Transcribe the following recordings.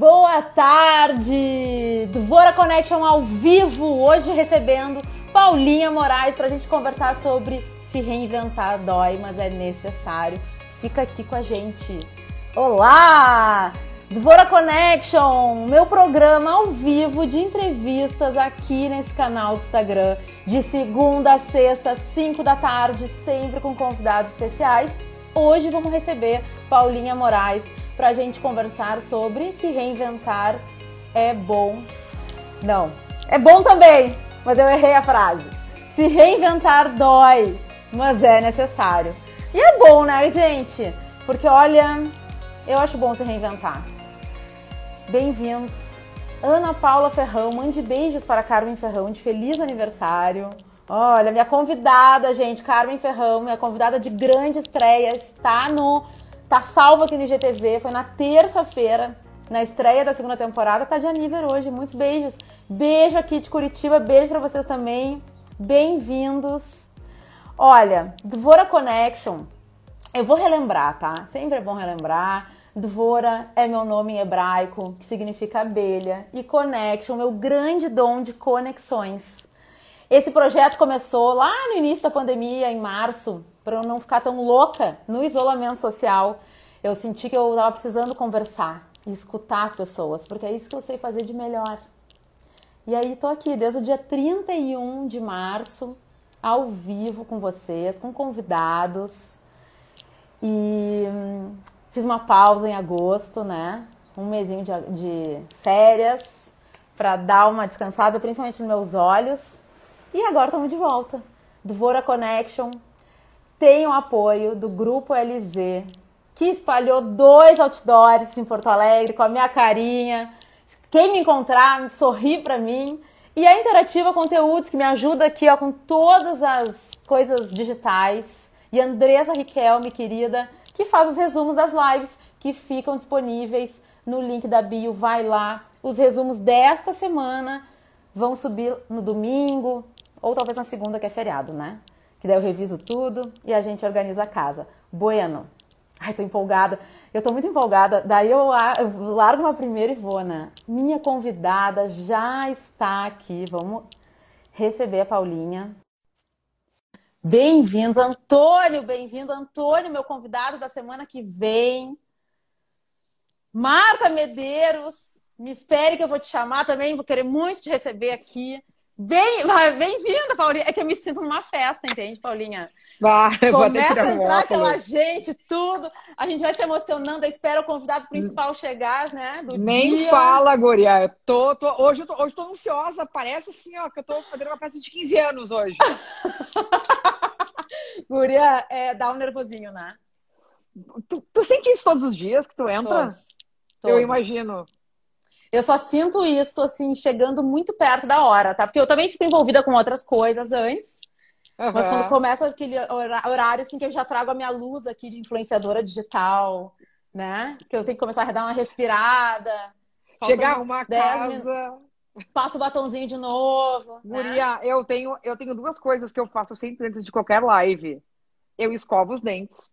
Boa tarde! Dvora Connection ao vivo, hoje recebendo Paulinha Moraes para a gente conversar sobre se reinventar dói, mas é necessário. Fica aqui com a gente. Olá! Dvora Connection, meu programa ao vivo de entrevistas aqui nesse canal do Instagram, de segunda a sexta, 5 da tarde, sempre com convidados especiais. Hoje vamos receber Paulinha Moraes para a gente conversar sobre se reinventar é bom. Não, é bom também, mas eu errei a frase. Se reinventar dói, mas é necessário. E é bom, né, gente? Porque olha, eu acho bom se reinventar. Bem-vindos. Ana Paula Ferrão, mande beijos para Carmen Ferrão de feliz aniversário. Olha, minha convidada, gente, Carmen Ferrão, minha convidada de grande estreia, está no. tá salva aqui no IGTV, foi na terça-feira, na estreia da segunda temporada, tá de aniversário hoje. Muitos beijos. Beijo aqui de Curitiba, beijo para vocês também. Bem-vindos. Olha, Dvora Connection, eu vou relembrar, tá? Sempre é bom relembrar. Dvora é meu nome em hebraico, que significa abelha, e Connection, meu grande dom de conexões. Esse projeto começou lá no início da pandemia, em março, para eu não ficar tão louca no isolamento social. Eu senti que eu estava precisando conversar e escutar as pessoas, porque é isso que eu sei fazer de melhor. E aí tô aqui desde o dia 31 de março, ao vivo com vocês, com convidados. E hum, Fiz uma pausa em agosto, né? Um mesinho de, de férias para dar uma descansada, principalmente nos meus olhos. E agora estamos de volta. Do Vora Connection tem o apoio do Grupo LZ, que espalhou dois outdoors em Porto Alegre com a minha carinha. Quem me encontrar, sorri para mim. E a Interativa Conteúdos, que me ajuda aqui ó, com todas as coisas digitais. E Andressa Riquelme, querida, que faz os resumos das lives que ficam disponíveis no link da bio. Vai lá. Os resumos desta semana vão subir no domingo ou talvez na segunda, que é feriado, né? Que daí eu reviso tudo e a gente organiza a casa. Bueno. Ai, tô empolgada. Eu tô muito empolgada. Daí eu, eu largo uma primeira e vou, né? Minha convidada já está aqui. Vamos receber a Paulinha. Bem-vindos, Antônio, bem-vindo, Antônio, meu convidado da semana que vem. Marta Medeiros, me espere que eu vou te chamar também, vou querer muito te receber aqui. Bem, bem-vinda, Paulinha. É que eu me sinto numa festa, entende, Paulinha? Vai, Começa a entrar aquela gente, tudo. A gente vai se emocionando, espera o convidado principal chegar, né? Nem dia. fala, Guria. Eu tô, tô, hoje, eu tô, hoje eu tô ansiosa. Parece assim, ó, que eu tô fazendo uma festa de 15 anos hoje. Guria, é, dá um nervosinho, né? Tu, tu sente isso todos os dias que tu entra? Todos, todos. Eu imagino. Eu só sinto isso, assim, chegando muito perto da hora, tá? Porque eu também fico envolvida com outras coisas antes. Uhum. Mas quando começa aquele horário, assim, que eu já trago a minha luz aqui de influenciadora digital, né? Que eu tenho que começar a dar uma respirada. Chegar uma casa. Passo o batonzinho de novo. Né? Guria, né? eu, tenho, eu tenho duas coisas que eu faço sempre antes de qualquer live. Eu escovo os dentes.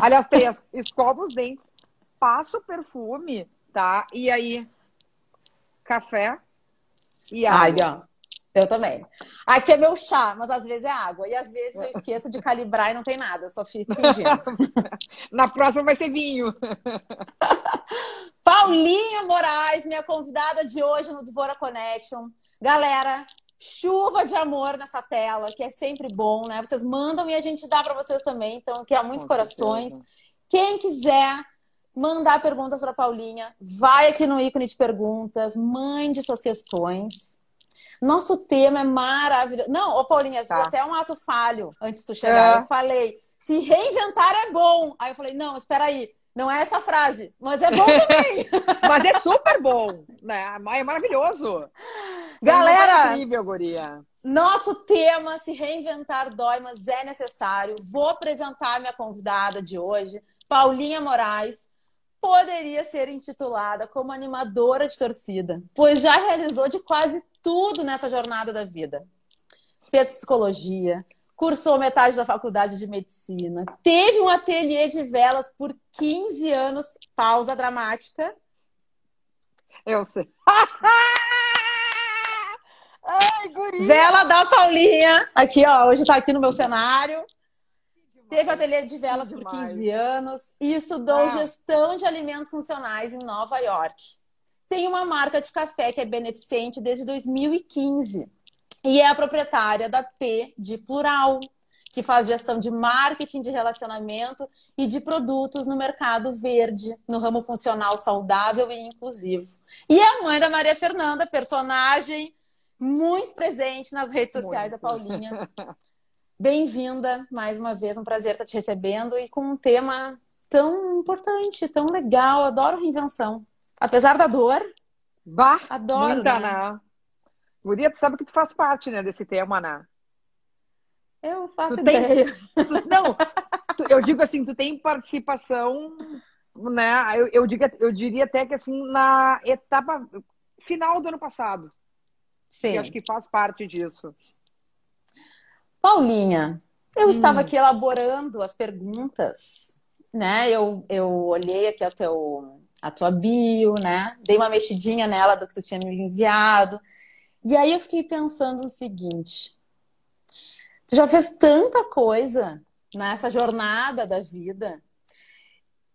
Aliás, três. Escovo os dentes, passo perfume, tá? E aí, café e água. Eu também. Aqui é meu chá, mas às vezes é água. E às vezes eu esqueço de calibrar e não tem nada, só fico fingindo. Na próxima vai ser vinho. Paulinha Moraes, minha convidada de hoje no Dvora Connection. Galera, chuva de amor nessa tela, que é sempre bom, né? Vocês mandam e a gente dá para vocês também, então que há muitos Com corações. Certeza. Quem quiser mandar perguntas para Paulinha, vai aqui no ícone de perguntas, mande suas questões. Nosso tema é maravilhoso. Não, ô Paulinha, tá. até um ato falho antes de tu chegar. É. Eu falei, se reinventar é bom. Aí eu falei, não, espera aí. Não é essa frase, mas é bom também. mas é super bom, né? É maravilhoso. Galera, é incrível, guria. Nosso tema, se reinventar dói, mas é necessário. Vou apresentar minha convidada de hoje, Paulinha Moraes. Poderia ser intitulada como animadora de torcida, pois já realizou de quase tudo nessa jornada da vida. Fez psicologia, cursou metade da faculdade de medicina, teve um ateliê de velas por 15 anos, pausa dramática, Eu sei. Ai, guria. Vela da Paulinha. Aqui, ó. Hoje tá aqui no meu cenário. Teve ateliê de velas por 15 anos e estudou ah. gestão de alimentos funcionais em Nova York. Tem uma marca de café que é beneficente desde 2015 e é a proprietária da P de Plural, que faz gestão de marketing, de relacionamento e de produtos no mercado verde, no ramo funcional saudável e inclusivo. E é a mãe da Maria Fernanda, personagem muito presente nas redes sociais, muito. a Paulinha. Bem-vinda mais uma vez, um prazer estar te recebendo e com um tema tão importante, tão legal. Adoro reinvenção. Apesar da dor. Bah, adoro. Muita, né? né? Guria, tu sabe que tu faz parte né, desse tema, né? Eu faço tu ideia. Tem... Não, eu digo assim, tu tem participação, né? Eu, eu, digo, eu diria até que assim, na etapa final do ano passado. Sim. Eu acho que faz parte disso. Paulinha, eu hum. estava aqui elaborando as perguntas, né? Eu, eu olhei aqui a, teu, a tua bio, né? Dei uma mexidinha nela do que tu tinha me enviado. E aí eu fiquei pensando no seguinte: tu já fez tanta coisa nessa jornada da vida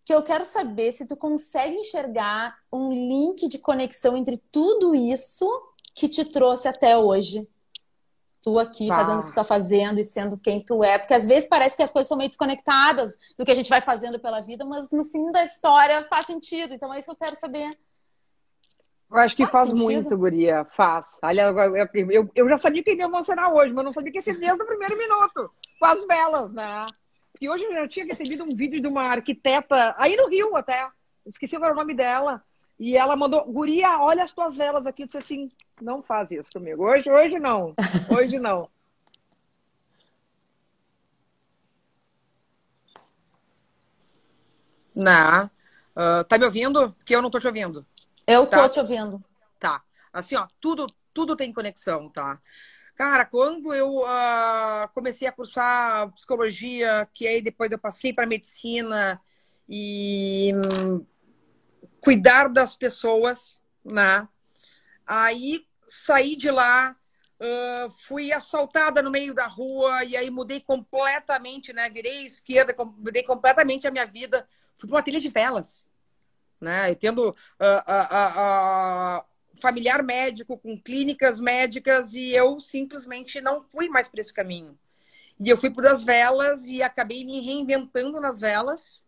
que eu quero saber se tu consegue enxergar um link de conexão entre tudo isso que te trouxe até hoje. Tu aqui tá. fazendo o que tu tá fazendo e sendo quem tu é. Porque às vezes parece que as coisas são meio desconectadas do que a gente vai fazendo pela vida, mas no fim da história faz sentido. Então é isso que eu quero saber. Eu acho que faz, faz muito, Guria. Faz. Aliás, eu, eu, eu já sabia que ia me emocionar hoje, mas não sabia que ia ser desde o primeiro minuto. Com as velas, né? E hoje eu já tinha recebido um vídeo de uma arquiteta, aí no Rio até, esqueci agora o nome dela, e ela mandou, Guria, olha as tuas velas aqui. Eu disse assim, não faz isso comigo. Hoje, hoje não. Hoje não. Não. Uh, tá me ouvindo? Que eu não tô te ouvindo. Eu tá? tô te ouvindo. Tá. Assim, ó, tudo, tudo tem conexão, tá? Cara, quando eu uh, comecei a cursar psicologia, que aí depois eu passei para medicina e cuidar das pessoas, né? Aí saí de lá, uh, fui assaltada no meio da rua e aí mudei completamente, né? Virei esquerda, mudei completamente a minha vida. Fui para uma trilha de velas né? E tendo uh, uh, familiar médico com clínicas médicas e eu simplesmente não fui mais por esse caminho. E eu fui por as velas e acabei me reinventando nas velas.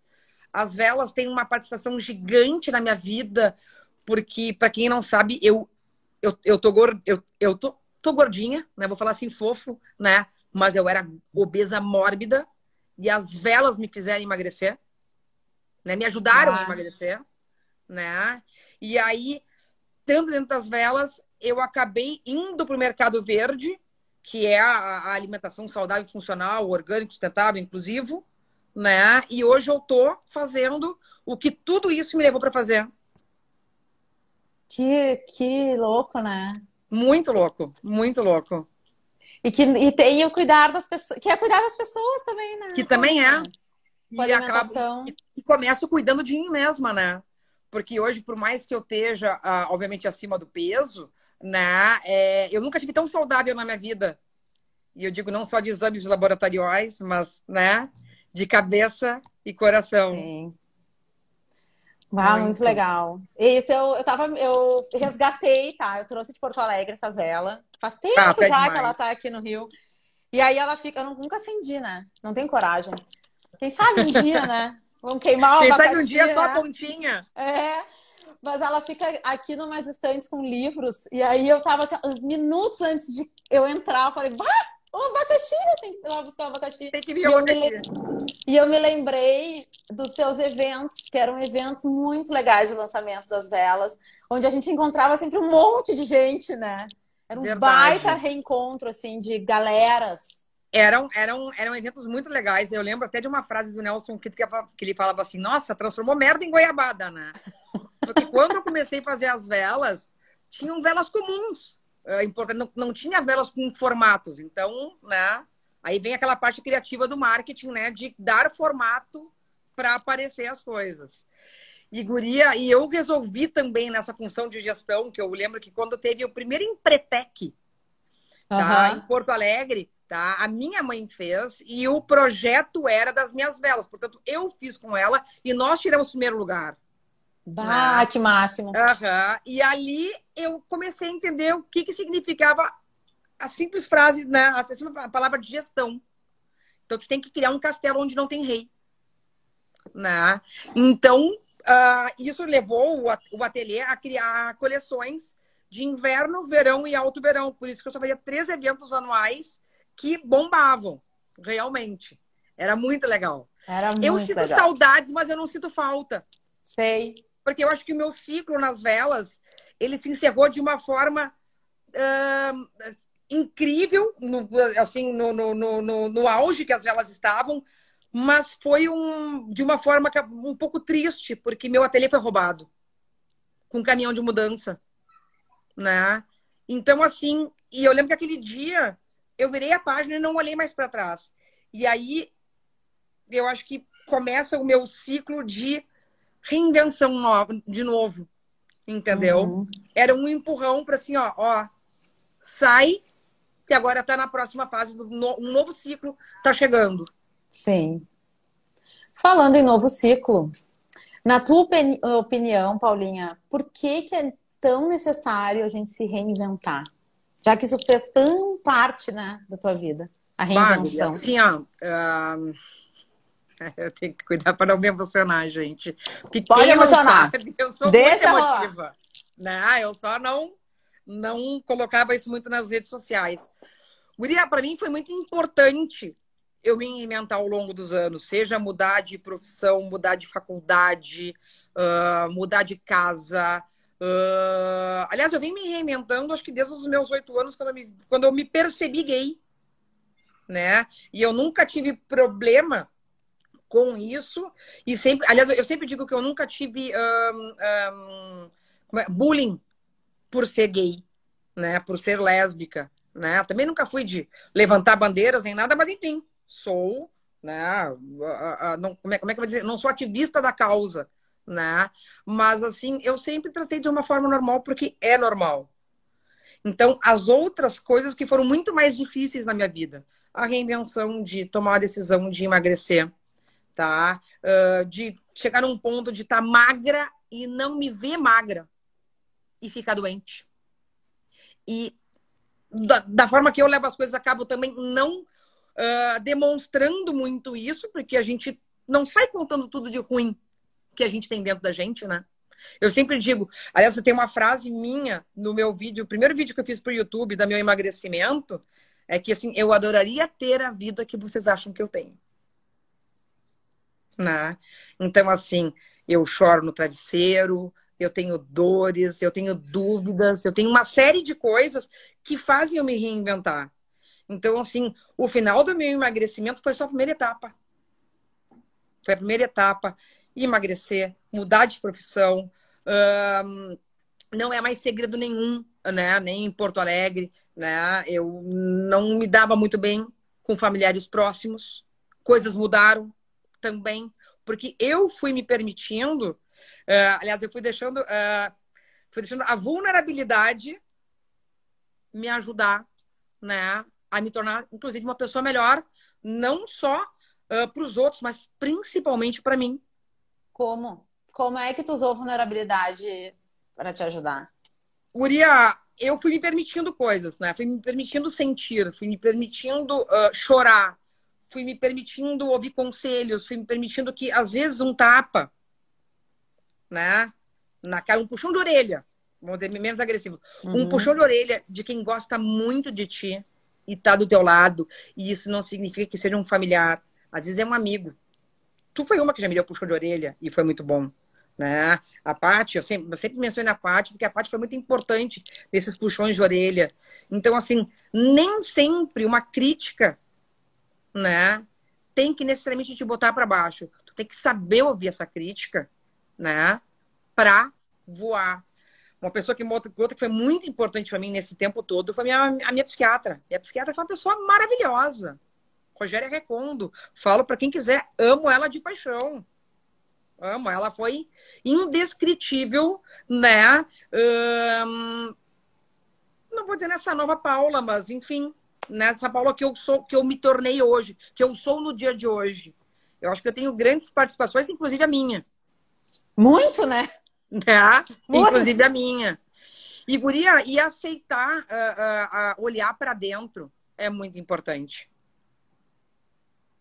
As velas têm uma participação gigante na minha vida, porque, para quem não sabe, eu, eu, eu, tô, eu, eu tô, tô gordinha, né? Vou falar assim, fofo, né? Mas eu era obesa mórbida e as velas me fizeram emagrecer, né? Me ajudaram ah. a emagrecer né? E aí, estando dentro das velas, eu acabei indo para o mercado verde, que é a, a, alimentação saudável, funcional, orgânico, sustentável, inclusivo, né? E hoje eu tô fazendo o que tudo isso me levou para fazer. Que, que louco, né? Muito louco, muito louco. E que e tem o cuidar das pessoas, que é cuidar das pessoas também, né? Que também é. E, acabo, e, e começo cuidando de mim mesma, né? porque hoje, por mais que eu esteja, ah, obviamente, acima do peso, né, é, eu nunca tive tão saudável na minha vida. E eu digo não só de exames laboratoriais, mas, né, de cabeça e coração. Sim. Ah, muito. muito legal. Então, eu tava, eu resgatei, tá? Eu trouxe de Porto Alegre essa vela. Faz tempo ah, já demais. que ela tá aqui no Rio. E aí ela fica, eu nunca acendi, né? Não tem coragem. Quem sabe um dia, né? Vamos queimar o Quem sabe um dia né? só a pontinha. É. Mas ela fica aqui numas estantes com livros. E aí eu tava assim, minutos antes de eu entrar, eu falei, bah, o abacaxi, tem que ir lá buscar o abacaxi. Tem que vir o abacaxi. E eu me lembrei dos seus eventos, que eram eventos muito legais de lançamento das velas, onde a gente encontrava sempre um monte de gente, né? Era um Verdade. baita reencontro, assim, de galeras eram, eram, eram eventos muito legais. Eu lembro até de uma frase do Nelson que, que ele falava assim: Nossa, transformou merda em goiabada, né? Porque quando eu comecei a fazer as velas, tinham velas comuns. É, não, não tinha velas com formatos. Então, né? Aí vem aquela parte criativa do marketing, né? De dar formato para aparecer as coisas. E guria, e eu resolvi também nessa função de gestão, que eu lembro que quando teve o primeiro Empretec, tá, em Porto Alegre, tá? A minha mãe fez e o projeto era das minhas velas. Portanto, eu fiz com ela e nós tiramos o primeiro lugar. Bah, né? que máximo. Uhum. E ali eu comecei a entender o que, que significava a simples frase, né? A palavra de gestão. Então, tu tem que criar um castelo onde não tem rei. Né? Então, uh, isso levou o ateliê a criar coleções de inverno, verão e alto verão. Por isso que eu só fazia três eventos anuais que bombavam, realmente. Era muito legal. Era muito eu sinto legal. saudades, mas eu não sinto falta. Sei. Porque eu acho que o meu ciclo nas velas, ele se encerrou de uma forma uh, incrível, no, assim, no, no, no, no auge que as velas estavam, mas foi um, de uma forma um pouco triste, porque meu ateliê foi roubado com um caminhão de mudança, né? Então, assim, e eu lembro que aquele dia eu virei a página e não olhei mais para trás. E aí, eu acho que começa o meu ciclo de reinvenção nova, de novo, entendeu? Uhum. Era um empurrão para assim, ó, ó, sai que agora está na próxima fase do no, um novo ciclo está chegando. Sim. Falando em novo ciclo, na tua opinião, Paulinha, por que, que é tão necessário a gente se reinventar? Já que isso fez tão parte né, da tua vida, a reinvenção. Bah, assim, ó, uh, eu tenho que cuidar para não me emocionar, gente. Porque Pode emocionar. Sabe, eu sou Deixa muito emotiva. Né? Eu só não não colocava isso muito nas redes sociais. Guria, para mim foi muito importante eu me reinventar ao longo dos anos, seja mudar de profissão, mudar de faculdade, uh, mudar de casa. Uh... Aliás, eu vim me reinventando, acho que desde os meus oito anos, quando eu, me, quando eu me percebi gay, né? E eu nunca tive problema com isso. E sempre, aliás, eu sempre digo que eu nunca tive um, um, é? bullying por ser gay, né? Por ser lésbica, né? Também nunca fui de levantar bandeiras nem nada, mas enfim, sou, né? Não, como, é, como é que eu vou dizer? Não sou ativista da causa, né? Mas assim, eu sempre tratei de uma forma normal porque é normal. Então, as outras coisas que foram muito mais difíceis na minha vida, a reinvenção de tomar a decisão de emagrecer, tá? Uh, de chegar num ponto de estar tá magra e não me ver magra e ficar doente. E da, da, forma que eu levo as coisas, acabo também não uh, demonstrando muito isso, porque a gente não sai contando tudo de ruim que a gente tem dentro da gente, né? Eu sempre digo, aliás, tem uma frase minha no meu vídeo, o primeiro vídeo que eu fiz para o YouTube da meu emagrecimento, é que assim, eu adoraria ter a vida que vocês acham que eu tenho. Né? Então, assim, eu choro no travesseiro, eu tenho dores, eu tenho dúvidas, eu tenho uma série de coisas que fazem eu me reinventar. Então, assim, o final do meu emagrecimento foi só a primeira etapa. Foi a primeira etapa. Emagrecer, mudar de profissão. Um, não é mais segredo nenhum, né? Nem em Porto Alegre, né? Eu não me dava muito bem com familiares próximos. Coisas mudaram também, porque eu fui me permitindo Uh, aliás, eu fui deixando, uh, fui deixando a vulnerabilidade me ajudar, né, a me tornar, inclusive, uma pessoa melhor, não só uh, ah, para os outros, mas principalmente para mim. Como? Como é que tu usou vulnerabilidade para te ajudar? Uria, eu fui me permitindo coisas, né? Fui me permitindo sentir, fui me permitindo uh, chorar, fui me permitindo ouvir conselhos, fui me permitindo que, às vezes, um tapa né? Na cara, um puxão de orelha, vamos dizer, menos agressivo. Uhum. Um puxão de orelha de quem gosta muito de ti e tá do teu lado. E isso não significa que seja um familiar. Às vezes é um amigo. Tu foi uma que já me deu puxão de orelha e foi muito bom. Né? A Paty, eu sempre, eu sempre menciono a Paty, porque a Paty foi muito importante nesses puxões de orelha. Então, assim, nem sempre uma crítica, né, tem que necessariamente te botar para baixo. Tu tem que saber ouvir essa crítica né? Para voar. Uma pessoa que outra que foi muito importante para mim nesse tempo todo foi minha, a minha psiquiatra. Minha psiquiatra foi uma pessoa maravilhosa. Rogéria Recondo. Falo para quem quiser, amo ela de paixão. amo. Ela foi indescritível, né? Não vou dizer nessa nova Paula, mas enfim, nessa Paula que eu sou, que eu me tornei hoje, que eu sou no dia de hoje. Eu acho que eu tenho grandes participações, inclusive a minha. Muito, né? né? Muito. Inclusive a minha. E, Guria, e aceitar uh, uh, uh, olhar para dentro é muito importante.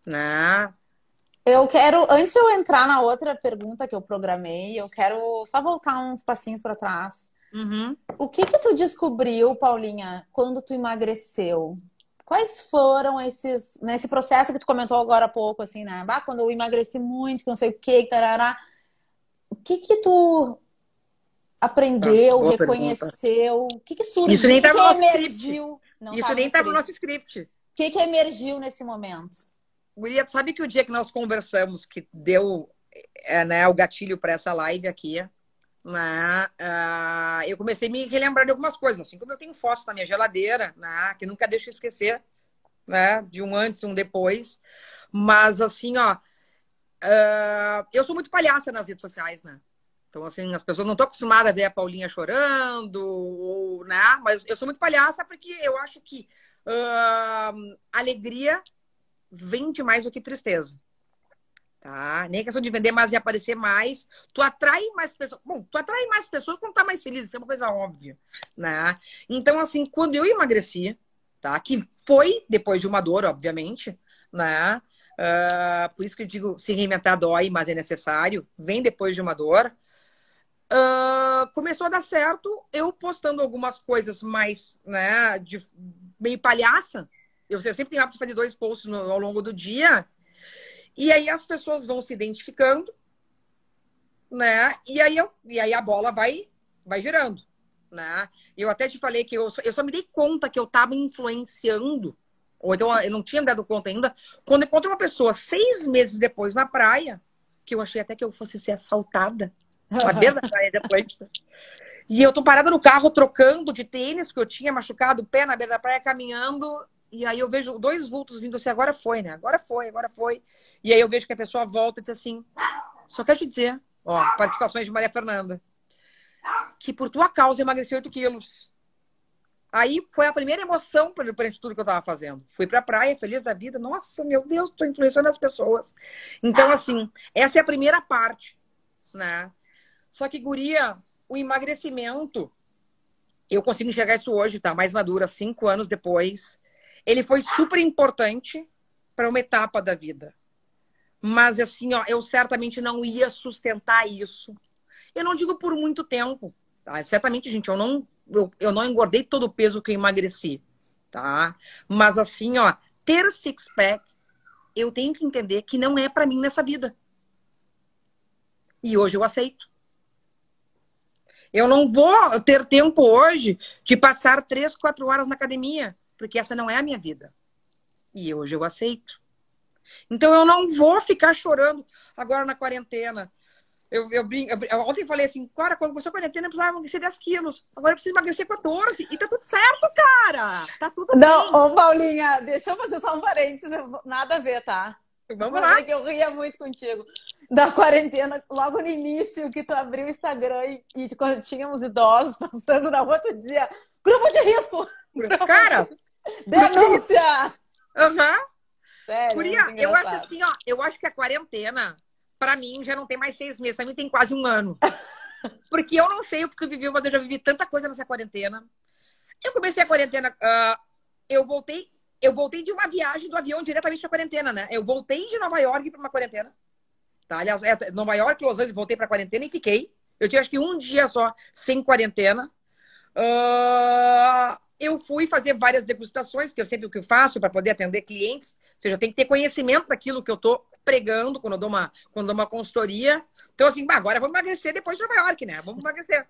Né? Eu quero, antes de eu entrar na outra pergunta que eu programei, eu quero só voltar uns passinhos para trás. Uhum. O que que tu descobriu, Paulinha, quando tu emagreceu? Quais foram esses, nesse processo que tu comentou agora há pouco, assim, né? Ah, quando eu emagreci muito, que não sei o que, tarará. O que que tu aprendeu, ah, reconheceu? Pergunta. O que que surgiu? Isso nem estava no nosso emergiu? Não Isso nem estava no nosso script. O que que emergiu nesse momento? Guria, sabe que o dia que nós conversamos, que deu é, né, o gatilho para essa live aqui, né, uh, eu comecei a me relembrar de algumas coisas, assim como eu tenho fotos na minha geladeira, né, que nunca deixo esquecer, né, de um antes e um depois. Mas, assim, ó, uh, eu sou muito palhaça nas redes sociais, né? Então, assim, as pessoas não estão acostumadas a ver a Paulinha chorando, ou, né? Mas eu sou muito palhaça porque eu acho que uh, alegria vende mais do que tristeza. Tá? Nem questão de vender mais e aparecer mais. Tu atrai mais pessoas. Bom, tu atrai mais pessoas quando tá mais feliz, isso é uma coisa óbvia, né? Então, assim, quando eu emagreci, tá? Que foi depois de uma dor, obviamente, né? Uh, por isso que eu digo, se reinventar dói, mas é necessário. Vem depois de uma dor. Uh, começou a dar certo, eu postando algumas coisas mais, né, de meio palhaça, eu, eu sempre tenho hábito de fazer dois posts no, ao longo do dia. E aí as pessoas vão se identificando, né? E aí, eu, e aí a bola vai, vai girando, né? Eu até te falei que eu, eu só me dei conta que eu estava influenciando, ou então eu não tinha dado conta ainda, quando encontro uma pessoa seis meses depois na praia, que eu achei até que eu fosse ser assaltada, na beira da praia de Atlântida. E eu tô parada no carro trocando de tênis, porque eu tinha machucado o pé na beira da praia, caminhando, e aí eu vejo dois vultos vindo assim, agora foi, né? Agora foi, agora foi. E aí eu vejo que a pessoa volta e diz assim: só quero te dizer, ó, participações de Maria Fernanda, que por tua causa emagreci 8 quilos. Aí foi a primeira emoção perante tudo que eu tava fazendo. Fui pra praia, feliz da vida. Nossa, meu Deus, tô influenciando as pessoas. Então, assim, essa é a primeira parte, né? Só que, guria, o emagrecimento, eu consigo enxergar isso hoje, tá? Mais madura, cinco anos depois ele foi super importante para uma etapa da vida. Mas assim, ó, eu certamente não ia sustentar isso. Eu não digo por muito tempo, tá? Certamente, gente, eu não eu, eu não engordei todo o peso que eu emagreci, tá? Mas assim, ó, ter six pack, eu tenho que entender que não é para mim nessa vida. E hoje eu aceito. Eu não vou ter tempo hoje de passar três, quatro horas na academia porque essa não é a minha vida. E hoje eu aceito. Então eu não vou ficar chorando agora na quarentena. Eu, eu, eu, ontem falei assim, cara, quando começou a quarentena, eu precisava emagrecer 10 quilos. Agora eu preciso emagrecer 14. E tá tudo certo, cara. Tá tudo não, bem. Ô, Paulinha, deixa eu fazer só um parênteses. Nada a ver, tá? Vamos lá. que eu ria muito contigo. Da quarentena, logo no início, que tu abriu o Instagram e, e quando tínhamos idosos passando na rua, tu dizia, grupo de risco. Cara, Denúncia! Aham. Uhum. Sério, eu acho assim, ó, eu acho que a quarentena, para mim, já não tem mais seis meses, pra mim tem quase um ano. Porque eu não sei o que tu viveu, mas eu já vivi tanta coisa nessa quarentena. Eu comecei a quarentena, uh, eu voltei, eu voltei de uma viagem do avião diretamente pra quarentena, né? Eu voltei de Nova York para uma quarentena. Tá? Aliás, é, Nova York, Los Angeles, voltei pra quarentena e fiquei. Eu tinha acho que um dia só sem quarentena. Uh, eu fui fazer várias degustações, que eu sempre o que faço para poder atender clientes. Ou seja, tem que ter conhecimento daquilo que eu estou pregando quando eu dou uma, quando dou uma consultoria. Então, assim, agora vamos emagrecer depois de Nova York, né? Vamos emagrecer.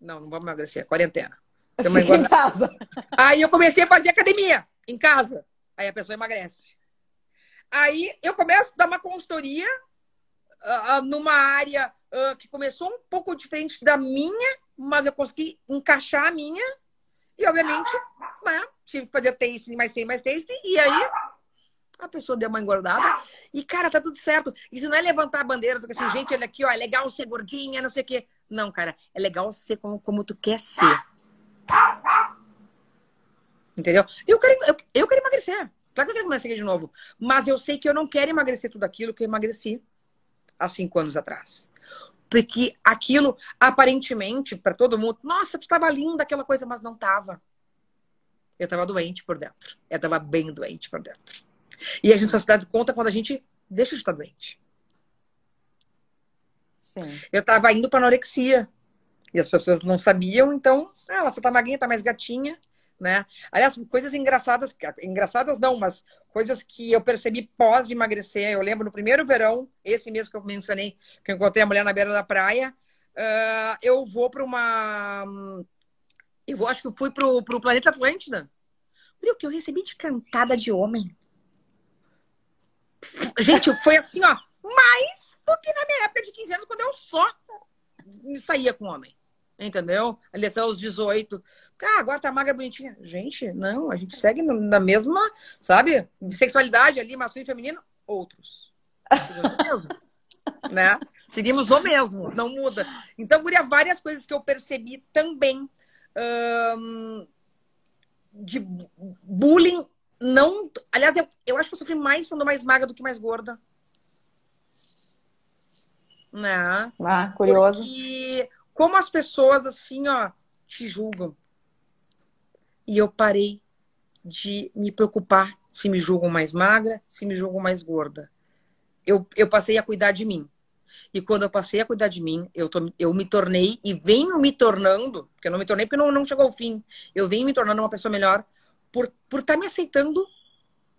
Não, não vamos emagrecer, quarentena. Fica em casa. Aí eu comecei a fazer academia em casa. Aí a pessoa emagrece. Aí eu começo a dar uma consultoria uh, numa área uh, que começou um pouco diferente da minha, mas eu consegui encaixar a minha e, obviamente, né, tive que fazer tasting, mais tem mais tasting. E aí, A pessoa deu uma engordada e, cara, tá tudo certo. Isso não é levantar a bandeira, porque assim, gente, olha aqui, ó, é legal ser gordinha, não sei o quê. Não, cara, é legal ser como, como tu quer ser. Entendeu? Eu quero, eu, eu quero emagrecer. Claro que eu quero emagrecer de novo. Mas eu sei que eu não quero emagrecer tudo aquilo que eu emagreci há cinco anos atrás. Porque aquilo, aparentemente, para todo mundo, nossa, tu tava linda, aquela coisa, mas não tava. Eu tava doente por dentro. Eu tava bem doente por dentro. E a gente só se dá conta quando a gente deixa de estar doente. Sim. Eu tava indo para anorexia. E as pessoas não sabiam, então, ah, você tá magrinha, tá mais gatinha né? Aliás, coisas engraçadas, engraçadas não, mas coisas que eu percebi pós emagrecer. Eu lembro no primeiro verão, esse mesmo que eu mencionei, que eu encontrei a mulher na beira da praia, uh, eu vou para uma. Eu vou, acho que eu fui para o planeta Atlântida. Olha o que eu recebi de cantada de homem. Gente, foi assim, ó, mais do que na minha época de 15 anos, quando eu só saía com homem. Entendeu? Ali até os 18. Ah, agora tá magra bonitinha. Gente, não, a gente segue na mesma, sabe? Sexualidade ali, masculino e feminino, outros. Seguimos né? Seguimos no mesmo, não muda. Então, Guria, várias coisas que eu percebi também de bullying. Não. Aliás, eu, eu acho que eu sofri mais sendo mais magra do que mais gorda. Né? Ah, curioso. Porque como as pessoas, assim, ó, te julgam. E eu parei de me preocupar se me julgam mais magra, se me julgam mais gorda. Eu, eu passei a cuidar de mim. E quando eu passei a cuidar de mim, eu, tô, eu me tornei e venho me tornando, porque eu não me tornei porque não, não chegou ao fim, eu venho me tornando uma pessoa melhor por estar por tá me aceitando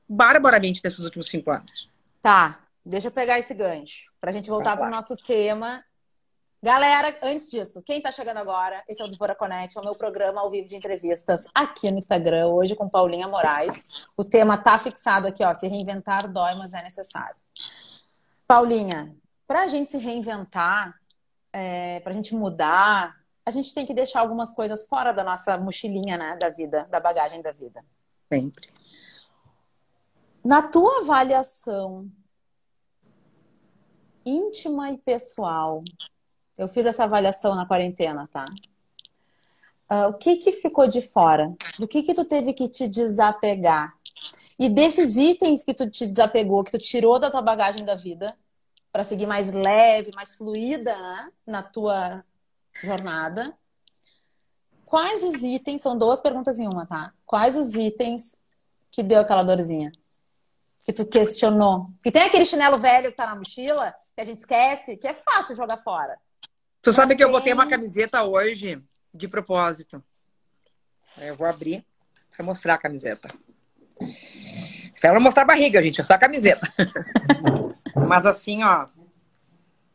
barbaramente nesses últimos cinco anos. Tá, deixa eu pegar esse gancho, para a gente voltar para o nosso tema Galera, antes disso, quem tá chegando agora, esse é o Dvora Connect, é o meu programa ao vivo de entrevistas aqui no Instagram, hoje com Paulinha Moraes. O tema tá fixado aqui, ó, se reinventar dói, mas é necessário. Paulinha, pra gente se reinventar, é, pra gente mudar, a gente tem que deixar algumas coisas fora da nossa mochilinha, né, da vida, da bagagem da vida. Sempre. Na tua avaliação íntima e pessoal, eu fiz essa avaliação na quarentena, tá? Uh, o que que ficou de fora? Do que que tu teve que te desapegar? E desses itens que tu te desapegou, que tu tirou da tua bagagem da vida, para seguir mais leve, mais fluida né? na tua jornada, quais os itens, são duas perguntas em uma, tá? Quais os itens que deu aquela dorzinha? Que tu questionou? E tem aquele chinelo velho que tá na mochila, que a gente esquece, que é fácil jogar fora. Tu sabe que eu botei uma camiseta hoje de propósito. Eu vou abrir para mostrar a camiseta. Espero não mostrar a barriga, gente, é só a camiseta. Mas assim, ó,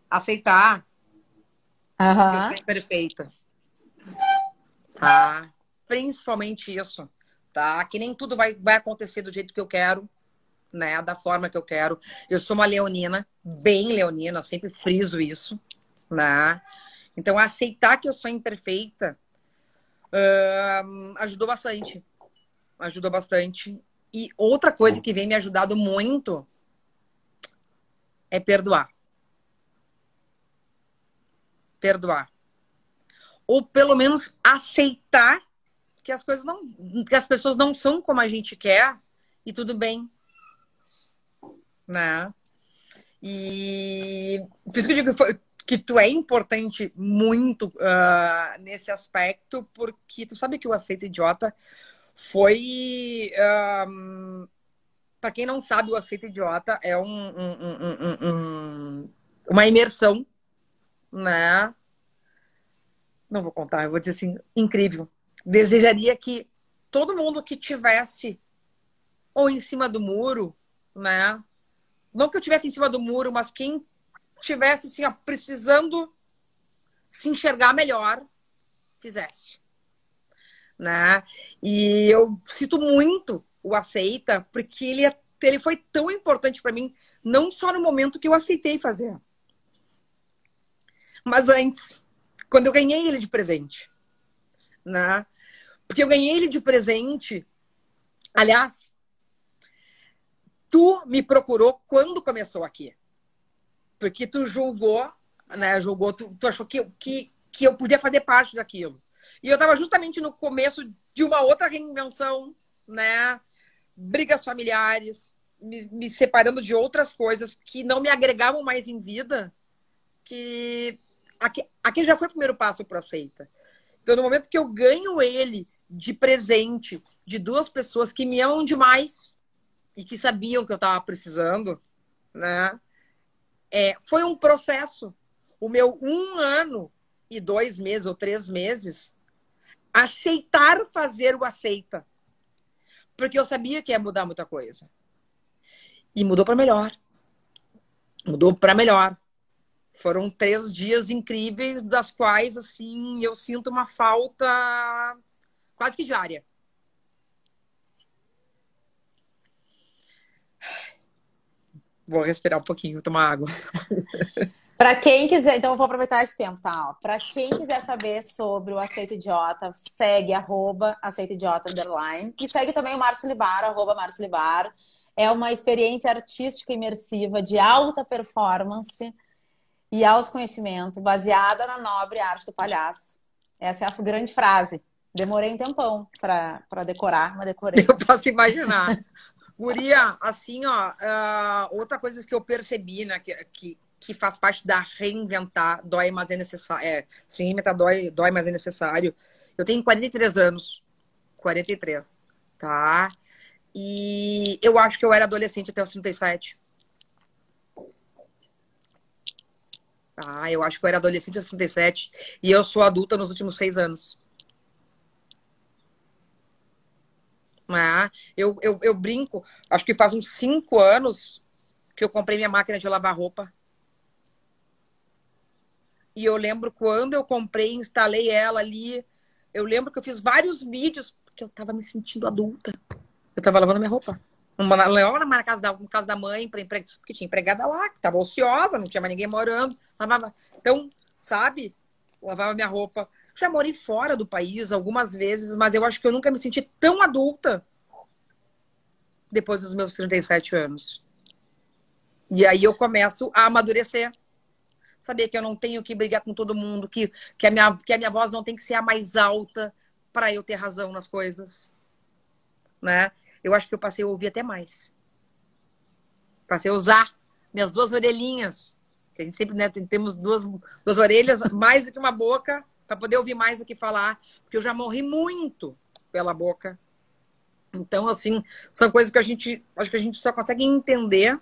aceitar uhum. é perfeita. Tá? Principalmente isso, tá? Que nem tudo vai, vai acontecer do jeito que eu quero, né? Da forma que eu quero. Eu sou uma leonina, bem leonina, sempre friso isso né? Então, aceitar que eu sou imperfeita uh, ajudou bastante. Ajudou bastante. E outra coisa que vem me ajudado muito é perdoar. Perdoar. Ou pelo menos aceitar que as coisas não. que as pessoas não são como a gente quer e tudo bem. Né? E por isso que eu digo que foi, que tu é importante muito uh, nesse aspecto, porque tu sabe que o Aceita Idiota foi. Um, ah, para quem não sabe, o Aceita Idiota é um, um, um, uma imersão, né? Não vou contar, eu vou dizer assim, incrível. Desejaria que todo mundo que tivesse ou em cima do muro, né? Não que eu tivesse em cima do muro, mas quem tivesse assim, ó, precisando se enxergar melhor, fizesse. Né? E eu cito muito o Aceita, porque ele, é, ele foi tão importante para mim, não só no momento que eu aceitei fazer, mas antes, quando eu ganhei ele de presente. Né? Porque eu ganhei ele de presente, aliás, tu me procurou quando começou aqui. Porque tu julgou, né? Julgou, tu, tu achou que, que, que eu podia fazer parte daquilo. E eu estava justamente no começo de uma outra reinvenção, né? Brigas familiares, me, me, separando de outras coisas que não me agregavam mais em vida, que aqui, aqui já foi o primeiro passo para aceita. Então, no momento que eu ganho ele de presente de duas pessoas que me amam demais e que sabiam que eu estava precisando, né? É, foi um processo. O meu um ano e dois meses ou três meses aceitar fazer o aceita. Porque eu sabia que ia mudar muita coisa. E mudou para melhor. Mudou para melhor. Foram três dias incríveis, das quais, assim, eu sinto uma falta quase que diária. Vou respirar um pouquinho, tomar água. Para quem quiser, então eu vou aproveitar esse tempo, tá? Para quem quiser saber sobre o Aceita Idiota, segue arroba Aceita Idiota underline e segue também o Márcio Libar, arroba Márcio Libar. É uma experiência artística imersiva de alta performance e autoconhecimento, baseada na nobre arte do palhaço. Essa é a grande frase. Demorei um tempão para decorar, mas decorei. Eu posso imaginar. Guria, assim, ó, uh, outra coisa que eu percebi, né, que, que, que faz parte da reinventar, dói, mas é necessário. É, sim, reinventar dói, dói, mas é necessário. Eu tenho 43 anos. 43, tá? E eu acho que eu era adolescente até os 37. Ah, eu acho que eu era adolescente aos 37 e eu sou adulta nos últimos seis anos. Ah, eu, eu, eu brinco, acho que faz uns cinco anos que eu comprei minha máquina de lavar roupa. E eu lembro quando eu comprei, instalei ela ali. Eu lembro que eu fiz vários vídeos porque eu tava me sentindo adulta. Eu tava lavando minha roupa. Uma, lavava na casa da, na casa da mãe, pra empre... porque tinha empregada lá, que tava ociosa, não tinha mais ninguém morando. Lavava. Então, sabe? Lavava minha roupa. Já morei fora do país algumas vezes, mas eu acho que eu nunca me senti tão adulta depois dos meus 37 anos. E aí eu começo a amadurecer. Saber que eu não tenho que brigar com todo mundo, que, que, a, minha, que a minha voz não tem que ser a mais alta para eu ter razão nas coisas. Né? eu acho que eu passei a ouvir até mais. Passei a usar minhas duas orelhinhas. Que a gente sempre né, temos duas, duas orelhas, mais do que uma boca, para poder ouvir mais do que falar. Porque eu já morri muito pela boca. Então, assim, são coisas que a gente acho que a gente só consegue entender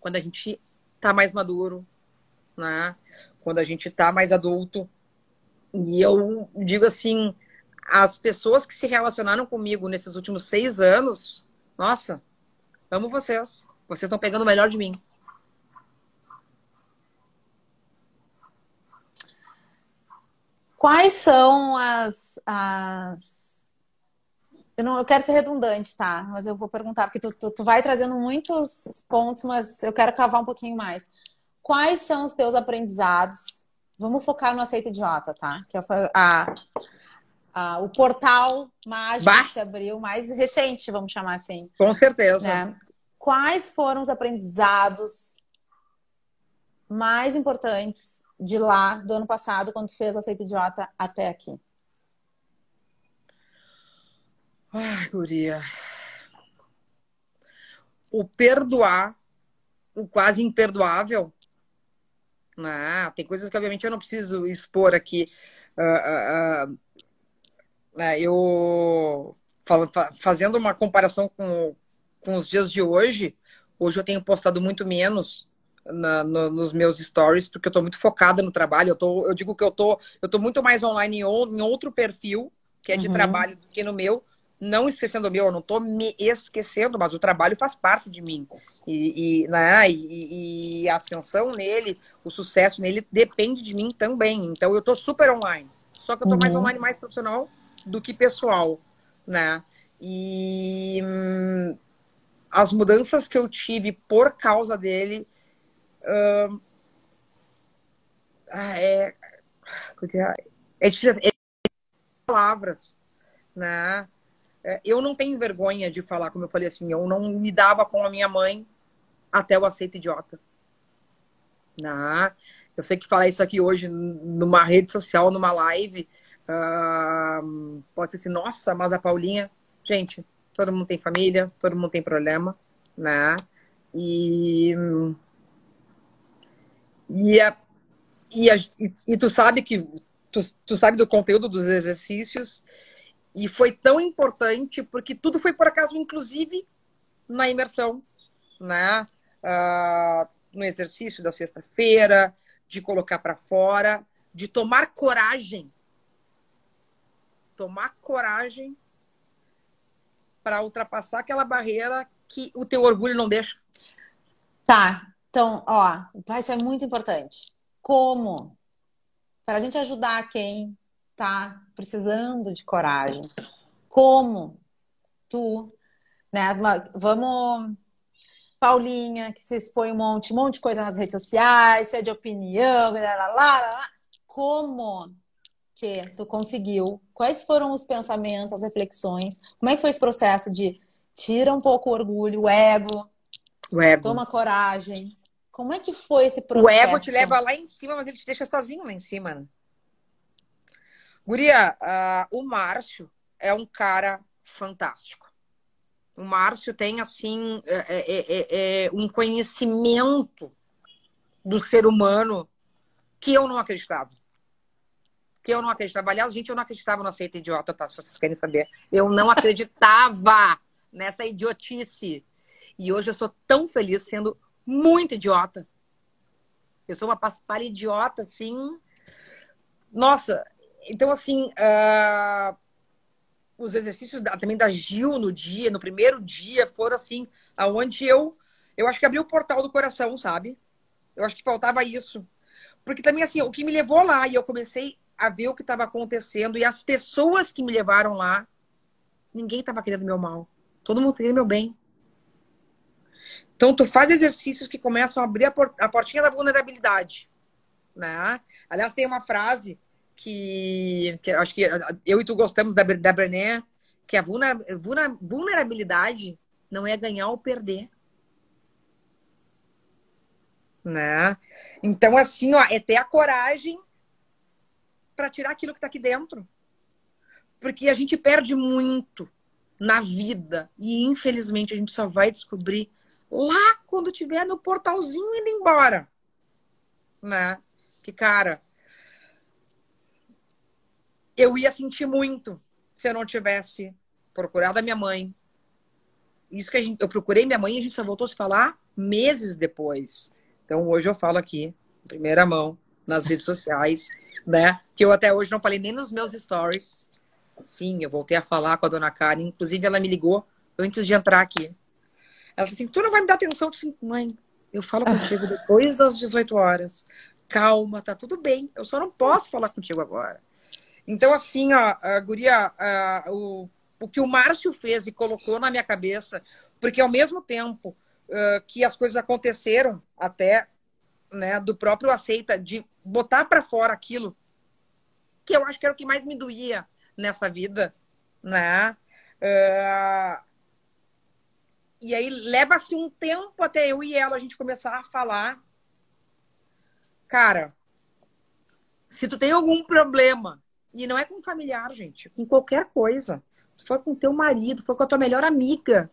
quando a gente tá mais maduro, né? Quando a gente tá mais adulto. E eu digo assim, as pessoas que se relacionaram comigo nesses últimos seis anos, nossa, amo vocês. Vocês estão pegando o melhor de mim. Quais são as. as... Eu, não, eu quero ser redundante, tá? Mas eu vou perguntar, porque tu, tu, tu vai trazendo muitos pontos, mas eu quero cavar um pouquinho mais. Quais são os teus aprendizados? Vamos focar no aceito idiota, tá? Que é a, ah, o portal mágico bah. que se abriu, mais recente, vamos chamar assim. Com certeza. Né? Quais foram os aprendizados mais importantes de lá, do ano passado, quando fez o Aceito Idiota, até aqui? Ai, guria. O perdoar, o quase imperdoável. Ah, tem coisas que, obviamente, eu não preciso expor aqui. Uh, uh, uh, eu fazendo uma comparação com, com os dias de hoje, hoje eu tenho postado muito menos na, no, nos meus stories, porque eu estou muito focada no trabalho. Eu, tô, eu digo que eu tô, eu tô muito mais online em, em outro perfil, que é de uhum. trabalho, do que no meu. Não esquecendo o meu, eu não estou me esquecendo, mas o trabalho faz parte de mim. E, e, né, e, e a ascensão nele, o sucesso nele, depende de mim também. Então eu estou super online. Só que eu estou uhum. mais online, mais profissional, do que pessoal, né? E hum, as mudanças que eu tive por causa dele hum, é, é, é, é palavras, né? é, eu não tenho vergonha de falar, como eu falei assim, eu não me dava com a minha mãe até o aceito idiota. Não. Eu sei que falar isso aqui hoje numa rede social, numa live, uh, pode ser assim, nossa, mas a Paulinha, gente, todo mundo tem família, todo mundo tem problema, né? E e, a, e, a, e tu sabe que tu, tu sabe do conteúdo dos exercícios e foi tão importante porque tudo foi por acaso, inclusive na imersão, né? Uh, no exercício da sexta-feira, de colocar para fora, de tomar coragem. Tomar coragem para ultrapassar aquela barreira que o teu orgulho não deixa. Tá. Então, ó, isso é muito importante. Como? Para a gente ajudar quem tá precisando de coragem. Como tu, né? Vamos Paulinha, que se expõe um monte, um monte de coisa nas redes sociais, cheia de opinião, lá, lá, lá, lá. como que tu conseguiu? Quais foram os pensamentos, as reflexões? Como é que foi esse processo de tira um pouco o orgulho, o ego, o ego. toma coragem? Como é que foi esse processo? O ego te leva lá em cima, mas ele te deixa sozinho lá em cima. Né? Guria, uh, o Márcio é um cara fantástico. O Márcio tem, assim, é é, é, é, é, um conhecimento do ser humano que eu não acreditava. Que eu não acreditava. Aliás, gente, eu não acreditava no aceita idiota, tá? Se vocês querem saber. Eu não acreditava nessa idiotice. E hoje eu sou tão feliz sendo muito idiota. Eu sou uma paspalha idiota, assim. Nossa, então, assim, uh, os exercícios da, também da Gil no dia, no primeiro dia, foram assim, aonde eu, eu acho que abri o portal do coração, sabe? Eu acho que faltava isso. Porque também, assim, o que me levou lá e eu comecei a ver o que estava acontecendo e as pessoas que me levaram lá, ninguém estava querendo meu mal. Todo mundo queria meu bem. Então, tu faz exercícios que começam a abrir a, port a portinha da vulnerabilidade. Né? Aliás, tem uma frase que, que acho que eu e tu gostamos da, da Brené, que a vulnerabilidade não é ganhar ou perder. Né? Então, assim, ó, é ter a coragem para tirar aquilo que está aqui dentro. Porque a gente perde muito na vida e, infelizmente, a gente só vai descobrir lá quando tiver no portalzinho indo embora. Né? Que, cara, eu ia sentir muito se eu não tivesse procurado a minha mãe. Isso que a gente, eu procurei minha mãe e a gente só voltou a se falar meses depois. Então hoje eu falo aqui, em primeira mão, nas redes sociais, né? Que eu até hoje não falei nem nos meus stories. Sim, eu voltei a falar com a dona Karen. Inclusive, ela me ligou antes de entrar aqui. Ela assim: Tu não vai me dar atenção? Eu disse, mãe, eu falo contigo depois das 18 horas. Calma, tá tudo bem. Eu só não posso falar contigo agora. Então, assim, ó, a guria, a, o, o que o Márcio fez e colocou na minha cabeça, porque ao mesmo tempo uh, que as coisas aconteceram, até né, do próprio aceita, de botar para fora aquilo que eu acho que era o que mais me doía nessa vida, né? Uh, e aí leva-se um tempo até eu e ela a gente começar a falar. Cara, se tu tem algum problema e não é com familiar, gente, com qualquer coisa. Se for com teu marido, for com a tua melhor amiga.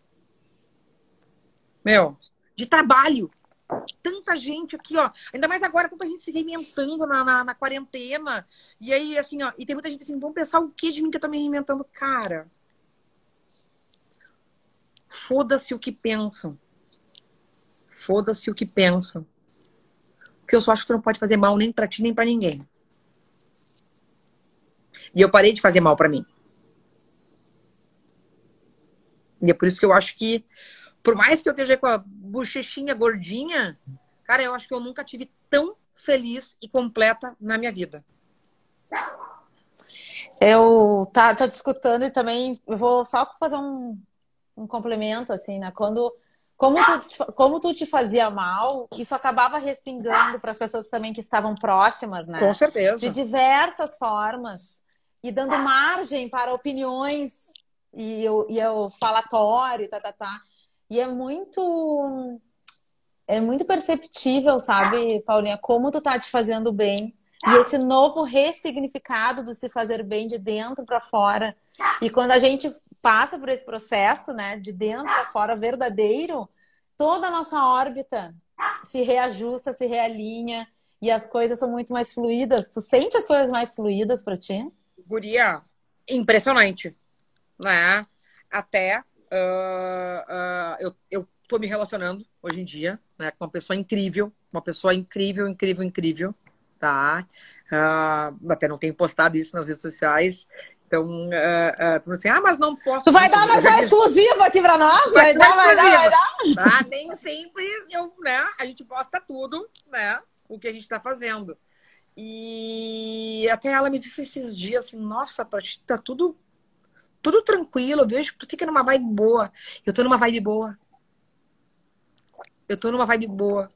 Meu, de trabalho. Tanta gente aqui, ó. Ainda mais agora, tanta gente se reinventando na, na, na, quarentena. E aí, assim, ó. E tem muita gente assim, vamos pensar o que de mim que eu tô me reinventando? Cara. Foda-se o que pensam. Foda-se o que pensam. Porque eu só acho que tu não pode fazer mal nem pra ti, nem pra ninguém. E eu parei de fazer mal para mim. E é por isso que eu acho que, por mais que eu esteja com a bochechinha gordinha, cara, eu acho que eu nunca tive tão feliz e completa na minha vida. Eu tá, tô te escutando e também vou só fazer um, um complemento, assim, né? Quando como tu, como tu te fazia mal, isso acabava respingando para as pessoas também que estavam próximas, né? Com certeza. De diversas formas e dando margem para opiniões e o, e o falatório, tá, tá, tá. E é muito é muito perceptível, sabe, Paulinha, como tu tá te fazendo bem. E esse novo ressignificado do se fazer bem de dentro para fora. E quando a gente passa por esse processo, né, de dentro para fora verdadeiro, toda a nossa órbita se reajusta, se realinha e as coisas são muito mais fluídas. Tu sente as coisas mais fluídas para ti? Guria, impressionante, né? Até uh, uh, eu, eu tô me relacionando hoje em dia, né, com uma pessoa incrível, uma pessoa incrível, incrível, incrível, tá? Uh, até não tenho postado isso nas redes sociais. Então, uh, uh, assim, ah, mas não posso. Tu vai dar uma exclusiva aqui para nós? Vai, dar, vai dar, vai dar. Tá? Nem sempre eu, né? A gente posta tudo, né? O que a gente está fazendo. E até ela me disse esses dias assim, nossa, pra ti tá tudo, tudo tranquilo, eu vejo que tu fica numa vibe boa. Eu tô numa vibe boa. Eu tô numa vibe boa.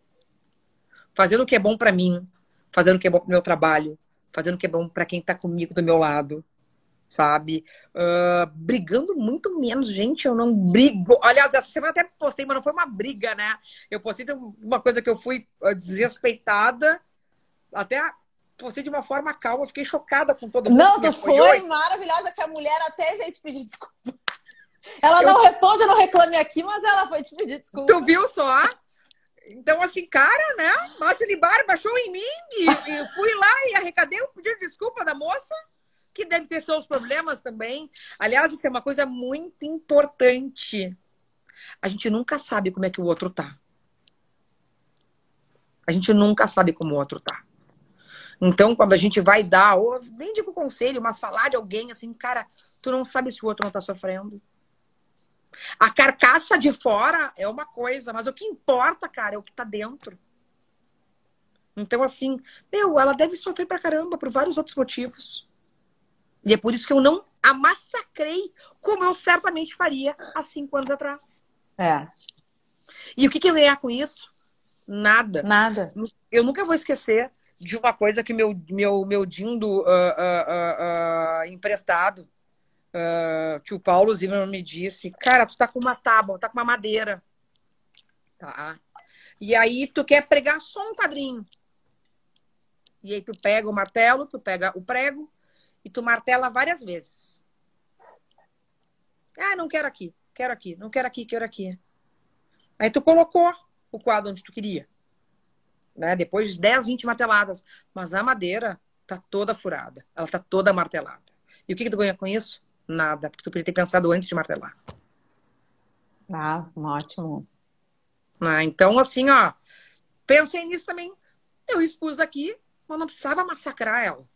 Fazendo o que é bom para mim, fazendo o que é bom pro meu trabalho, fazendo o que é bom para quem tá comigo do meu lado sabe? Uh, brigando muito menos, gente. Eu não brigo. Aliás, essa semana até postei, mas não foi uma briga, né? Eu postei uma coisa que eu fui ah, desrespeitada, até postei de uma forma calma, fiquei chocada com todo mundo. Não, tu foi maravilhosa que a mulher até veio te pedir desculpa. Ela eu... não responde, eu não reclame aqui, mas ela foi te pedir desculpa. Tu viu só? Então, assim, cara, né? Márcio Libar baixou em mim e, e fui lá e arrecadei o pedido de desculpa da moça que deve ter seus problemas também. Aliás, isso é uma coisa muito importante. A gente nunca sabe como é que o outro tá. A gente nunca sabe como o outro tá. Então, quando a gente vai dar, ou nem digo conselho, mas falar de alguém assim, cara, tu não sabe se o outro não tá sofrendo. A carcaça de fora é uma coisa, mas o que importa, cara, é o que tá dentro. Então, assim, meu, ela deve sofrer pra caramba por vários outros motivos. E é por isso que eu não a massacrei como eu certamente faria há cinco anos atrás. É. E o que, que eu ganhar com isso? Nada. Nada. Eu nunca vou esquecer de uma coisa que meu, meu, meu dindo uh, uh, uh, emprestado, tio Paulo Zimmermann me disse, cara, tu tá com uma tábua, tá com uma madeira. Tá? E aí tu quer pregar só um quadrinho. E aí tu pega o martelo, tu pega o prego, e tu martela várias vezes. Ah, não quero aqui, quero aqui, não quero aqui, quero aqui. Aí tu colocou o quadro onde tu queria. Né? Depois de 10, 20 marteladas. Mas a madeira tá toda furada. Ela tá toda martelada. E o que, que tu ganha com isso? Nada, porque tu podia ter pensado antes de martelar. Ah, ótimo. Ah, então, assim, ó, pensei nisso também. Eu expus aqui, mas não precisava massacrar ela.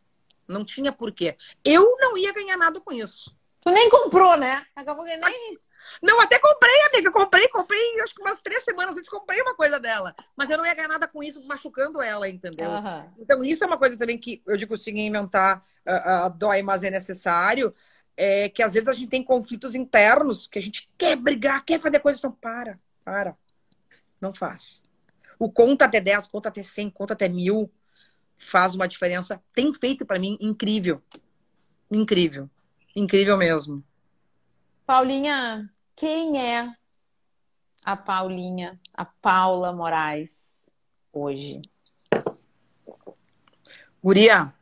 Não tinha porquê. Eu não ia ganhar nada com isso. Tu nem comprou, né? Acabou que nem. Não, até comprei, amiga. Comprei, comprei, acho que umas três semanas antes comprei uma coisa dela. Mas eu não ia ganhar nada com isso, machucando ela, entendeu? Uhum. Então, isso é uma coisa também que eu digo assim, inventar uh, uh, dói, mas é necessário. É que às vezes a gente tem conflitos internos, que a gente quer brigar, quer fazer coisas, então para, para. Não faz. O conta até 10, conta até 100, conta até mil faz uma diferença, tem feito para mim incrível. Incrível. Incrível mesmo. Paulinha, quem é a Paulinha, a Paula Moraes hoje? Guria,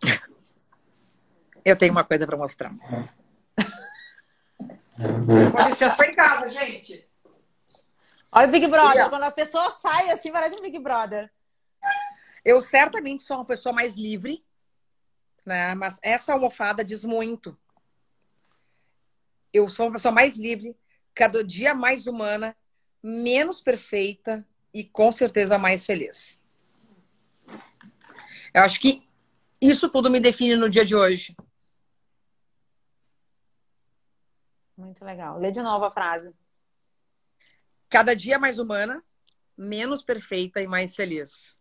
eu tenho uma coisa para mostrar. Com licença, foi em casa, gente. Olha o Big Brother. Guria. Quando a pessoa sai assim, parece um Big Brother. Eu certamente sou uma pessoa mais livre, né? Mas essa almofada diz muito. Eu sou uma pessoa mais livre, cada dia mais humana, menos perfeita e com certeza mais feliz. Eu acho que isso tudo me define no dia de hoje. Muito legal. Lê de novo a frase. Cada dia mais humana, menos perfeita e mais feliz.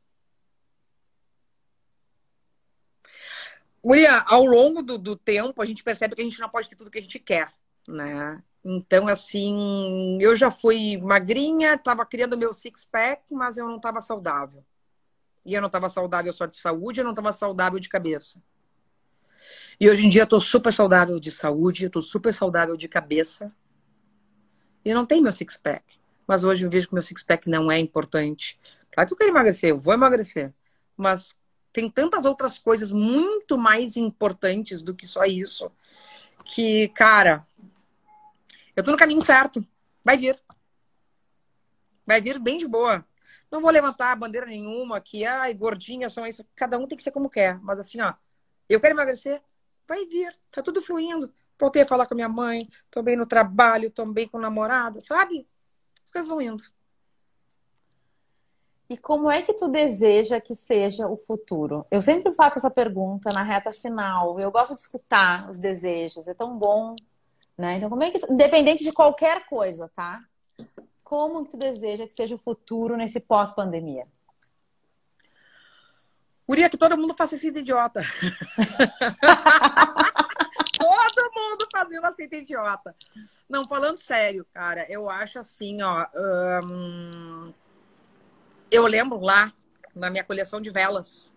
William, ao longo do, do, tempo, a gente percebe que a gente não pode ter tudo que a gente quer, né? Então, assim, eu já fui magrinha, estava criando meu six-pack, mas eu não estava saudável. E eu não estava saudável só de saúde, eu não estava saudável de cabeça. E hoje em dia eu tô super saudável de saúde, eu tô super saudável de cabeça. E não tem meu six-pack. Mas hoje eu vejo que meu six-pack não é importante. Claro que eu quero emagrecer, eu vou emagrecer. Mas tem tantas outras coisas muito mais importantes do que só isso. Que, cara, eu tô no caminho certo. Vai vir. Vai vir bem de boa. Não vou levantar bandeira nenhuma que, ai, gordinha são isso. Cada um tem que ser como quer. Mas assim, ó, eu quero emagrecer, vai vir. Tá tudo fluindo. Voltei a falar com minha mãe, tô bem no trabalho, tô bem com o namorado, sabe? As coisas vão indo. E como é que tu deseja que seja o futuro? Eu sempre faço essa pergunta na reta final. Eu gosto de escutar os desejos, é tão bom, né? Então, como é que tu... independente de qualquer coisa, tá? Como que tu deseja que seja o futuro nesse pós-pandemia? Queria que todo mundo faça esse idiota. todo mundo fazendo assim idiota. Não, falando sério, cara, eu acho assim, ó. Hum, eu lembro lá na minha coleção de velas,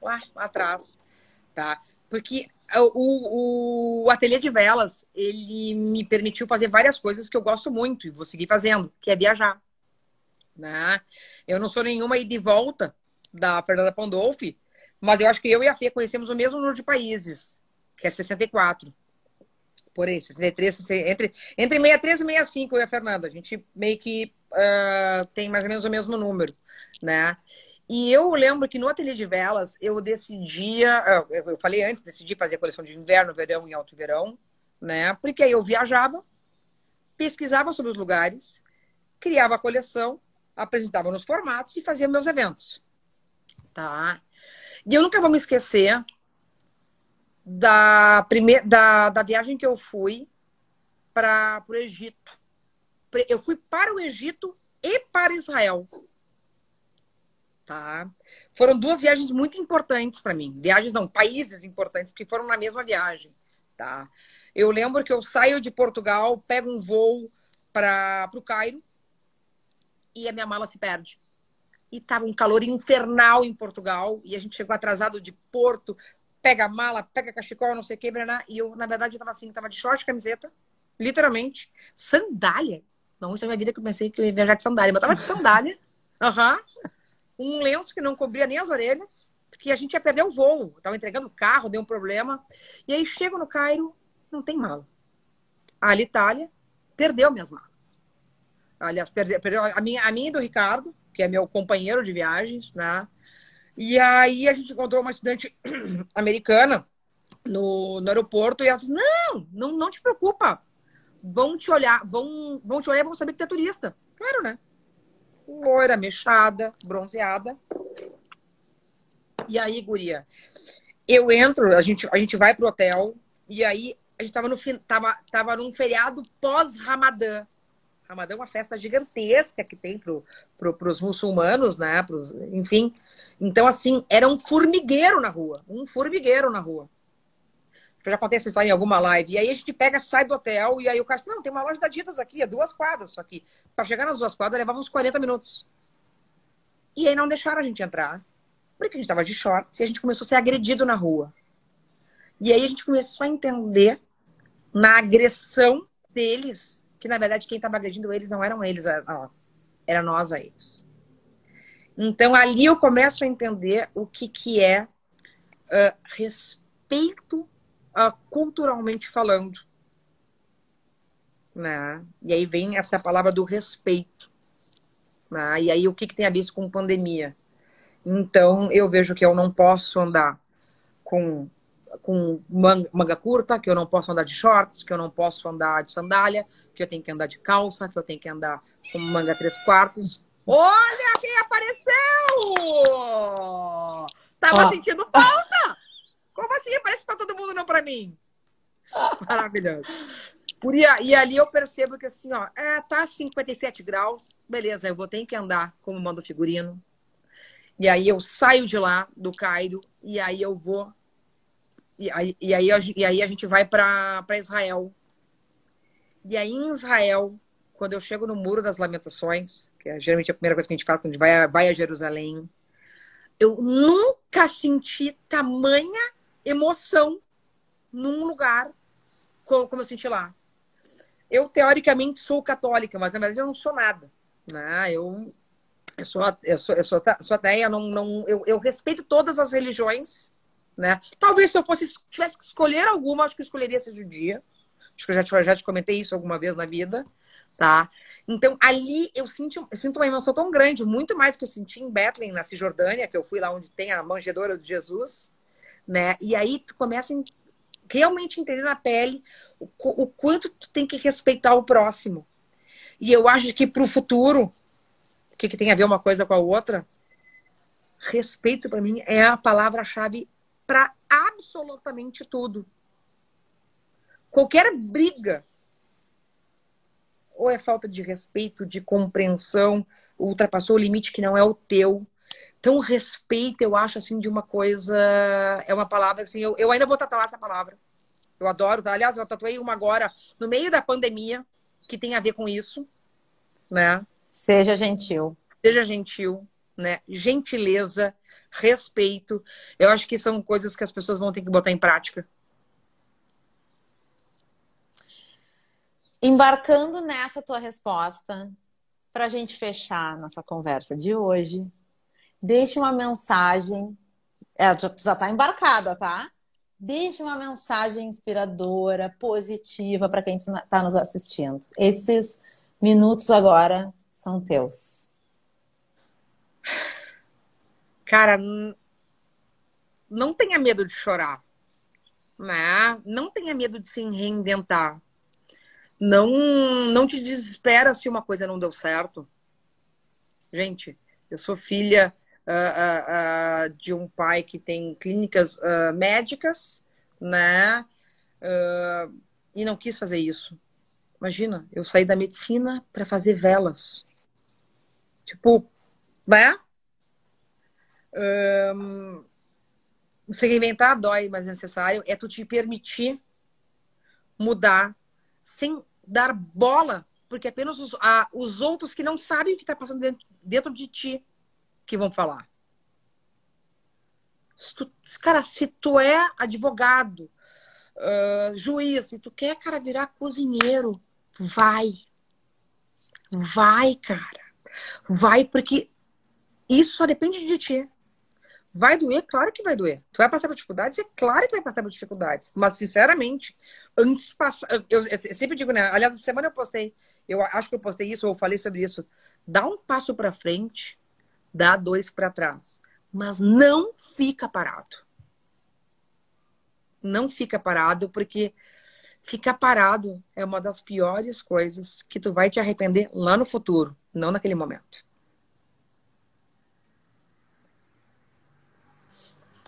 lá, lá atrás, tá? Porque o, o, o ateliê de velas, ele me permitiu fazer várias coisas que eu gosto muito e vou seguir fazendo, que é viajar. Né? Eu não sou nenhuma ida e volta da Fernanda Pandolfi, mas eu acho que eu e a Fê conhecemos o mesmo número de países, que é 64. Por aí, 63, entre, entre 63 e 65, eu e a Fernanda. A gente meio que uh, tem mais ou menos o mesmo número, né? E eu lembro que no ateliê de velas eu decidia, eu falei antes, decidi fazer a coleção de inverno, verão e alto verão, né? Porque aí eu viajava, pesquisava sobre os lugares, criava a coleção, apresentava nos formatos e fazia meus eventos. Tá? E eu nunca vou me esquecer da primeira da, da viagem que eu fui para o Egito. Eu fui para o Egito e para Israel tá? Foram duas viagens muito importantes para mim. Viagens não, países importantes que foram na mesma viagem, tá? Eu lembro que eu saio de Portugal, pego um voo para o Cairo e a minha mala se perde. E tava um calor infernal em Portugal e a gente chegou atrasado de Porto, pega a mala, pega cachecol, não sei o que, e eu, na verdade, estava assim, tava de short, camiseta, literalmente, sandália. Não, na minha vida que eu pensei que eu ia viajar de sandália, mas tava de sandália. Aham. Uhum um lenço que não cobria nem as orelhas, porque a gente ia perder o voo. Estava entregando o carro, deu um problema. E aí chego no Cairo, não tem mala. A Itália perdeu minhas malas. Aliás, perdeu, perdeu a, minha, a minha e do Ricardo, que é meu companheiro de viagens, né? E aí a gente encontrou uma estudante americana no, no aeroporto e ela disse: não, não, não te preocupa. Vão te olhar, vão, vão te olhar e vão saber que tu é turista. Claro, né? Loira, mexada, bronzeada. E aí, guria, eu entro, a gente, a gente vai pro hotel, e aí a gente tava, no, tava, tava num feriado pós-Ramadã. Ramadã é uma festa gigantesca que tem pro, pro, pros muçulmanos, né? Pros, enfim. Então, assim, era um formigueiro na rua. Um formigueiro na rua já acontece isso em alguma live. E aí a gente pega, sai do hotel, e aí o cara diz, não, tem uma loja da Adidas aqui, é duas quadras só aqui. Para chegar nas duas quadras, levava uns 40 minutos. E aí não deixaram a gente entrar. Porque a gente tava de shorts e a gente começou a ser agredido na rua. E aí a gente começou a entender na agressão deles, que na verdade quem estava agredindo eles não eram eles a nós, era nós a eles. Então ali eu começo a entender o que, que é uh, respeito uh, culturalmente falando. Né? E aí vem essa palavra do respeito. Né? E aí o que, que tem a ver com pandemia? Então eu vejo que eu não posso andar com, com manga, manga curta, que eu não posso andar de shorts, que eu não posso andar de sandália, que eu tenho que andar de calça, que eu tenho que andar com manga três quartos. Olha quem apareceu! Tava sentindo falta! Como assim? Aparece para todo mundo, não para mim? Maravilhoso. Por, e ali eu percebo que assim, ó, é, tá 57 graus, beleza, eu vou ter que andar como manda o figurino. E aí eu saio de lá, do Cairo, e aí eu vou. E aí, e aí, e aí a gente vai para Israel. E aí em Israel, quando eu chego no Muro das Lamentações, que é geralmente a primeira coisa que a gente faz quando a gente vai, vai a Jerusalém, eu nunca senti tamanha emoção num lugar como, eu senti lá. Eu, teoricamente, sou católica, mas na verdade eu não sou nada. Né? Eu, eu sou, eu sou, eu sou, sou ateia, não, não, eu, eu respeito todas as religiões. Né? Talvez se eu fosse, tivesse que escolher alguma, acho que eu escolheria esse judia. Acho que eu já te, já te comentei isso alguma vez na vida. Tá? Então, ali eu sinto, eu sinto uma emoção tão grande, muito mais que eu senti em Bethlehem, na Cisjordânia, que eu fui lá onde tem a manjedora de Jesus, né? E aí tu começa a realmente entender na pele o, o quanto tu tem que respeitar o próximo. E eu acho que para o futuro, o que, que tem a ver uma coisa com a outra? Respeito, para mim, é a palavra-chave para absolutamente tudo. Qualquer briga ou é falta de respeito, de compreensão, ultrapassou o limite que não é o teu. Então, respeito, eu acho, assim, de uma coisa... É uma palavra, assim, eu, eu ainda vou tatuar essa palavra. Eu adoro, tá? Aliás, eu tatuei uma agora, no meio da pandemia, que tem a ver com isso, né? Seja gentil. Seja gentil, né? Gentileza, respeito. Eu acho que são coisas que as pessoas vão ter que botar em prática. Embarcando nessa tua resposta, para a gente fechar nossa conversa de hoje, deixe uma mensagem. É, já está embarcada, tá? Deixe uma mensagem inspiradora, positiva para quem está nos assistindo. Esses minutos agora são teus. Cara, não tenha medo de chorar. Né? Não tenha medo de se reinventar não, não te desespera se uma coisa não deu certo. Gente, eu sou filha uh, uh, de um pai que tem clínicas médicas, né? e não quis fazer isso. Imagina, eu saí da medicina para fazer velas. Tipo, né? Um, se reinventar dói, mas é necessário. É tu te permitir mudar sem dar bola, porque apenas os, a, os outros que não sabem o que está passando dentro, dentro de ti que vão falar. Se tu, cara, se tu é advogado, uh, juiz, se tu quer, cara, virar cozinheiro, vai. Vai, cara. Vai, porque isso só depende de ti. Vai doer? Claro que vai doer. Tu vai passar por dificuldades? É claro que vai passar por dificuldades. Mas, sinceramente, antes passar. Eu, eu, sempre digo, né? Aliás, essa semana eu postei. Eu acho que eu postei isso, ou falei sobre isso. Dá um passo para frente, dá dois para trás. Mas não fica parado. Não fica parado, porque ficar parado é uma das piores coisas que tu vai te arrepender lá no futuro, não naquele momento.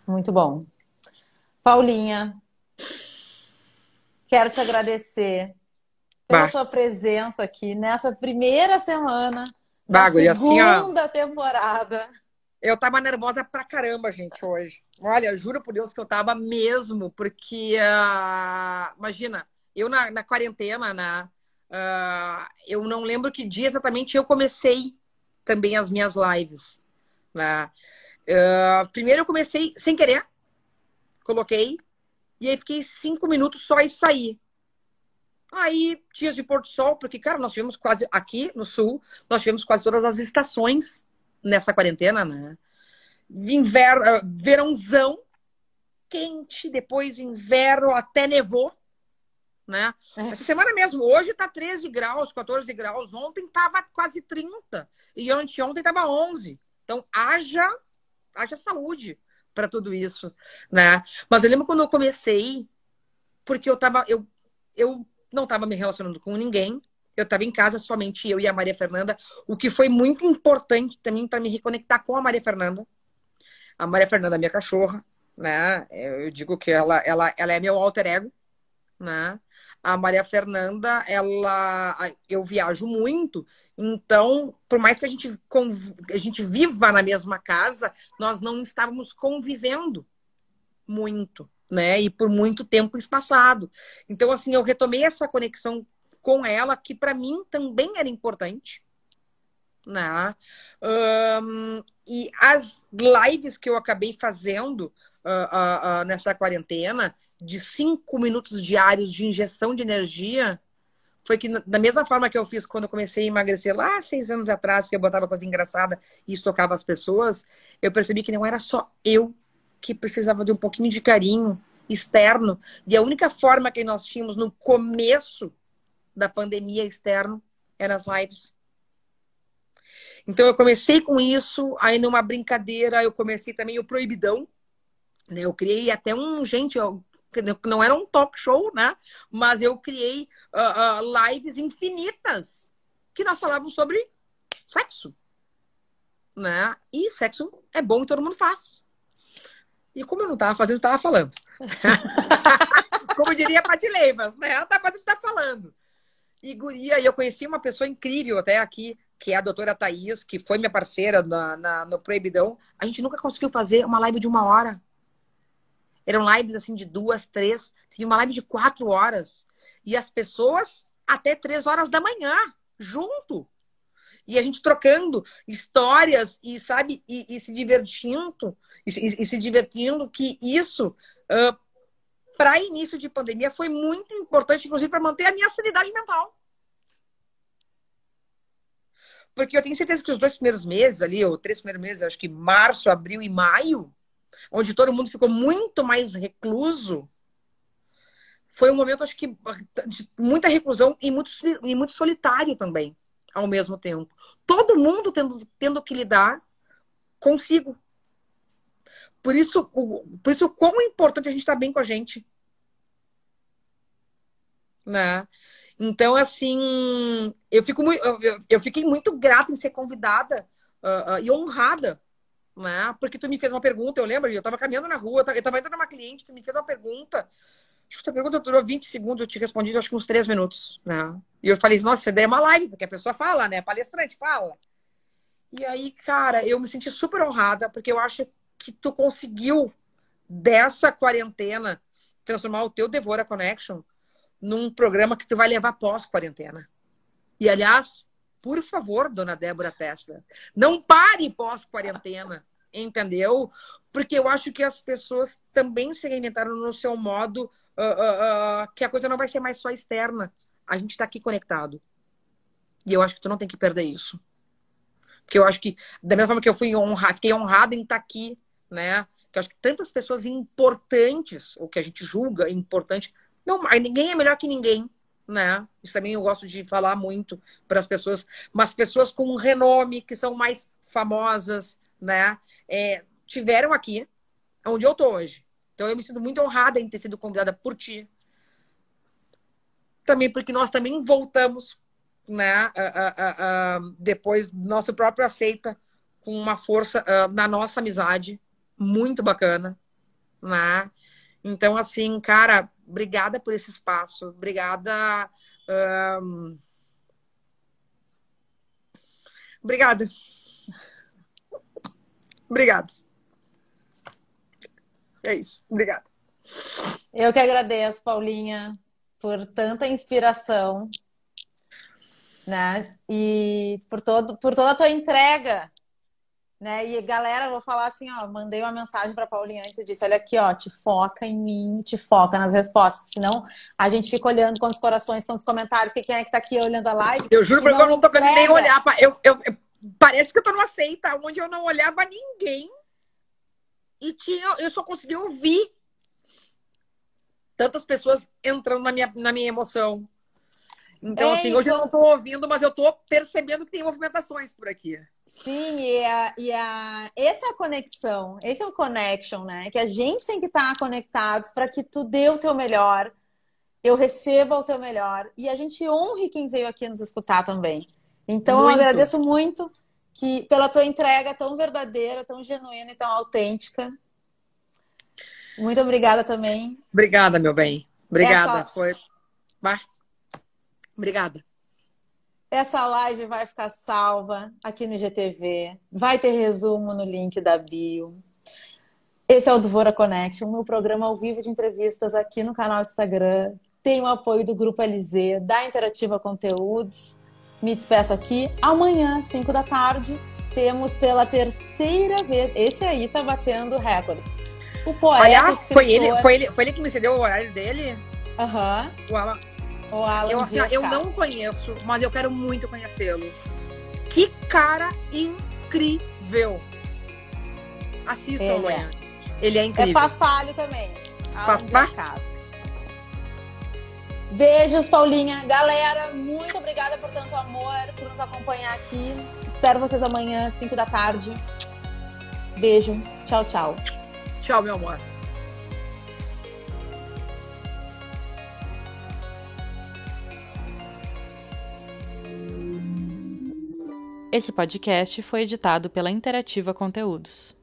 Muito bom. Paulinha, quero te agradecer pela bah. tua presença aqui nessa primeira semana da segunda assim, temporada. Eu tava nervosa pra caramba, gente, hoje. Olha, juro por Deus que eu tava mesmo, porque, uh, imagina, eu na, na quarentena, na, uh, eu não lembro que dia exatamente eu comecei também as minhas lives. Né? Uh, primeiro eu comecei sem querer, coloquei, e aí fiquei cinco minutos só e saí. Aí, dias de Porto Sol, porque, cara, nós tivemos quase, aqui no sul, nós tivemos quase todas as estações nessa quarentena, né? Inverno, uh, verãozão, quente, depois inverno, até nevou, né? É. Essa semana mesmo, hoje tá 13 graus, 14 graus, ontem tava quase 30, e ontem tava 11. Então, haja haja saúde para tudo isso, né? Mas eu lembro quando eu comecei, porque eu tava, eu, eu não estava me relacionando com ninguém, eu estava em casa somente eu e a Maria Fernanda, o que foi muito importante também para me reconectar com a Maria Fernanda. A Maria Fernanda é minha cachorra, né? Eu digo que ela, ela, ela é meu alter ego, né? A Maria Fernanda, ela, eu viajo muito então, por mais que a gente, a gente viva na mesma casa, nós não estávamos convivendo muito, né? E por muito tempo espaçado. Então, assim, eu retomei essa conexão com ela, que para mim também era importante. Né? Um, e as lives que eu acabei fazendo uh, uh, uh, nessa quarentena, de cinco minutos diários de injeção de energia foi que, da mesma forma que eu fiz quando eu comecei a emagrecer lá seis anos atrás, que eu botava coisa engraçada e estocava as pessoas, eu percebi que não era só eu que precisava de um pouquinho de carinho externo. E a única forma que nós tínhamos no começo da pandemia externo eram as lives. Então eu comecei com isso, aí numa brincadeira eu comecei também o proibidão, né? Eu criei até um gente, eu, não era um talk show, né? Mas eu criei uh, uh, lives infinitas que nós falávamos sobre sexo, né? E sexo é bom e todo mundo faz. E como eu não estava fazendo, eu estava falando. como diria a Pati Leivas, né? Ela tá fazendo, tá falando. E guria, eu conheci uma pessoa incrível até aqui, que é a doutora Thaís, que foi minha parceira na, na, no Proibidão. A gente nunca conseguiu fazer uma live de uma hora. Eram lives assim de duas, três. Teve uma live de quatro horas. E as pessoas até três horas da manhã, junto e a gente trocando histórias e sabe e, e se divertindo e, e, se divertindo que isso uh, para início de pandemia foi muito importante inclusive para manter a minha sanidade mental. Porque eu tenho certeza que os dois primeiros meses ali ou três primeiros meses acho que março abril e maio onde todo mundo ficou muito mais recluso foi um momento acho que de muita reclusão e muito e muito solitário também ao mesmo tempo. Todo mundo tendo, tendo que lidar consigo. Por isso, o, por isso, o quão importante a gente estar tá bem com a gente. Né? Então, assim, eu, fico muito, eu, eu fiquei muito grata em ser convidada uh, uh, e honrada, né? Porque tu me fez uma pergunta, eu lembro, eu estava caminhando na rua, eu estava indo numa cliente, tu me fez uma pergunta Acho a pergunta durou 20 segundos, eu te respondi, acho que uns 3 minutos. Né? E eu falei, nossa, isso é uma live, porque a pessoa fala, né? Palestrante fala. E aí, cara, eu me senti super honrada, porque eu acho que tu conseguiu, dessa quarentena, transformar o teu Devora Connection num programa que tu vai levar pós-quarentena. E, aliás, por favor, dona Débora Tesla, não pare pós-quarentena, entendeu? Porque eu acho que as pessoas também se reinventaram no seu modo uh, que a coisa não vai ser mais só externa. A gente está aqui conectado. E eu acho que tu não tem que perder isso. Porque eu acho que, da mesma forma que eu fui honrada, fiquei honrada em estar tá aqui, né? Que eu acho que tantas pessoas importantes, ou que a gente julga importante, não, ninguém é melhor que ninguém, né? Isso também eu gosto de falar muito para as pessoas, mas pessoas com renome, que são mais famosas, né? É, tiveram aqui, onde eu estou hoje. Então eu me sinto muito honrada em ter sido convidada por ti. Também porque nós também voltamos, né, depois nosso próprio aceita com uma força uh, na nossa amizade muito bacana, né? Então assim, cara, obrigada por esse espaço, obrigada. Um... Obrigada. Obrigada. É isso. Obrigada. Eu que agradeço, Paulinha, por tanta inspiração, né? E por todo, por toda a tua entrega, né? E galera, eu vou falar assim, ó, mandei uma mensagem para Paulinha antes e disse, olha aqui, ó, te foca em mim, te foca nas respostas, senão a gente fica olhando quantos corações, quantos comentários, que quem é que tá aqui olhando a live. Eu juro porque eu não tô conseguindo nem olhar, eu, eu, eu, parece que eu tô numa seita onde eu não olhava ninguém e tinha, eu só conseguia ouvir tantas pessoas entrando na minha, na minha emoção. Então, é, assim, então... hoje eu não estou ouvindo, mas eu estou percebendo que tem movimentações por aqui. Sim, e, a, e a, essa é a conexão, esse é o connection, né? Que a gente tem que estar conectados para que tu dê o teu melhor, eu receba o teu melhor e a gente honre quem veio aqui nos escutar também. Então, muito. eu agradeço muito que pela tua entrega tão verdadeira, tão genuína e tão autêntica. Muito obrigada também. Obrigada, meu bem. Obrigada. Essa... Foi. Obrigada. Essa live vai ficar salva aqui no IGTV. Vai ter resumo no link da bio. Esse é o Dvora Connection, meu programa ao vivo de entrevistas aqui no canal do Instagram. Tem o apoio do Grupo LZ, da Interativa Conteúdos me despeço aqui. Amanhã, 5 da tarde, temos pela terceira vez. Esse aí tá batendo recordes. O poeta. Aliás, foi ele, escritor- foi, ele, foi ele que me cedeu o horário dele? Aham. O Alan. O Alan Eu, assim, eu não conheço, mas eu quero muito conhecê-lo. Que cara incrível! Assistam, Ele amanhã. Ele é É incrível. paspalho também. Paspalho? Beijos, Paulinha. Galera, muito obrigada por tanto amor, por nos acompanhar aqui. Espero vocês amanhã, 5 da tarde. Beijo. Tchau, tchau. Tchau, meu amor. Esse podcast foi editado pela Interativa Conteúdos.